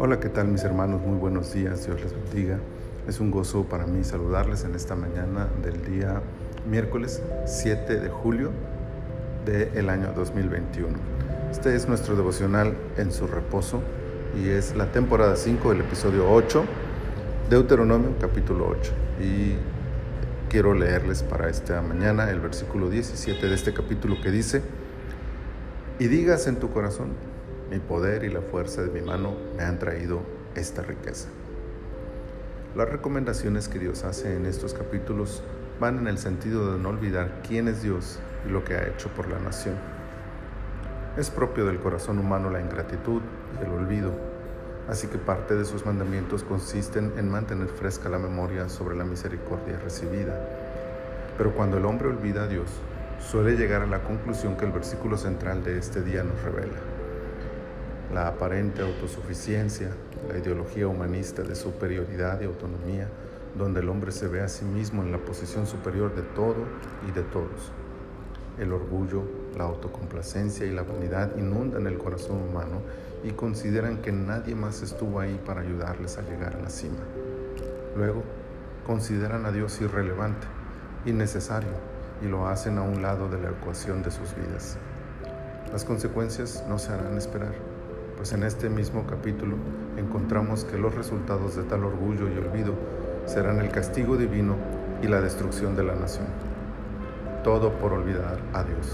Hola, ¿qué tal mis hermanos? Muy buenos días, Dios les bendiga. Es un gozo para mí saludarles en esta mañana del día miércoles 7 de julio del año 2021. Este es nuestro devocional en su reposo y es la temporada 5 del episodio 8, Deuteronomio capítulo 8. Y quiero leerles para esta mañana el versículo 17 de este capítulo que dice, y digas en tu corazón, mi poder y la fuerza de mi mano me han traído esta riqueza. Las recomendaciones que Dios hace en estos capítulos van en el sentido de no olvidar quién es Dios y lo que ha hecho por la nación. Es propio del corazón humano la ingratitud y el olvido, así que parte de sus mandamientos consisten en mantener fresca la memoria sobre la misericordia recibida. Pero cuando el hombre olvida a Dios, suele llegar a la conclusión que el versículo central de este día nos revela la aparente autosuficiencia, la ideología humanista de superioridad y autonomía, donde el hombre se ve a sí mismo en la posición superior de todo y de todos. El orgullo, la autocomplacencia y la vanidad inundan el corazón humano y consideran que nadie más estuvo ahí para ayudarles a llegar a la cima. Luego, consideran a Dios irrelevante, innecesario, y lo hacen a un lado de la ecuación de sus vidas. Las consecuencias no se harán esperar pues en este mismo capítulo encontramos que los resultados de tal orgullo y olvido serán el castigo divino y la destrucción de la nación. Todo por olvidar a Dios.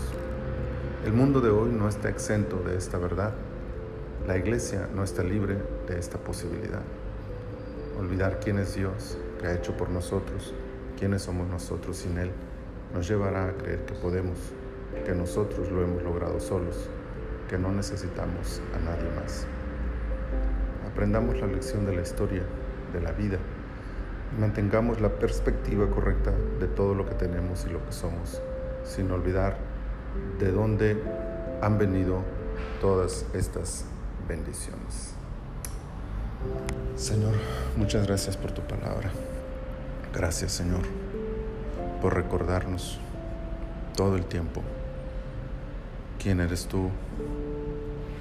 El mundo de hoy no está exento de esta verdad. La iglesia no está libre de esta posibilidad. Olvidar quién es Dios, que ha hecho por nosotros, quiénes somos nosotros sin Él, nos llevará a creer que podemos, que nosotros lo hemos logrado solos que no necesitamos a nadie más. Aprendamos la lección de la historia, de la vida, y mantengamos la perspectiva correcta de todo lo que tenemos y lo que somos, sin olvidar de dónde han venido todas estas bendiciones. Señor, muchas gracias por tu palabra. Gracias, Señor, por recordarnos todo el tiempo quién eres tú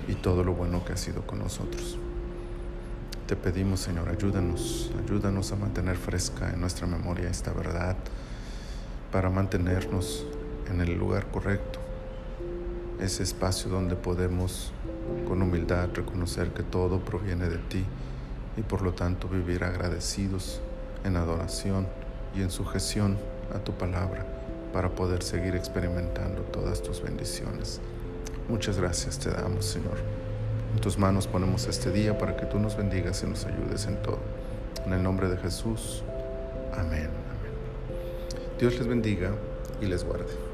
y todo lo bueno que has sido con nosotros. Te pedimos, Señor, ayúdanos, ayúdanos a mantener fresca en nuestra memoria esta verdad para mantenernos en el lugar correcto, ese espacio donde podemos con humildad reconocer que todo proviene de ti y por lo tanto vivir agradecidos en adoración y en sujeción a tu palabra para poder seguir experimentando todas tus bendiciones. Muchas gracias te damos, Señor. En tus manos ponemos este día para que tú nos bendigas y nos ayudes en todo. En el nombre de Jesús. Amén. Amén. Dios les bendiga y les guarde.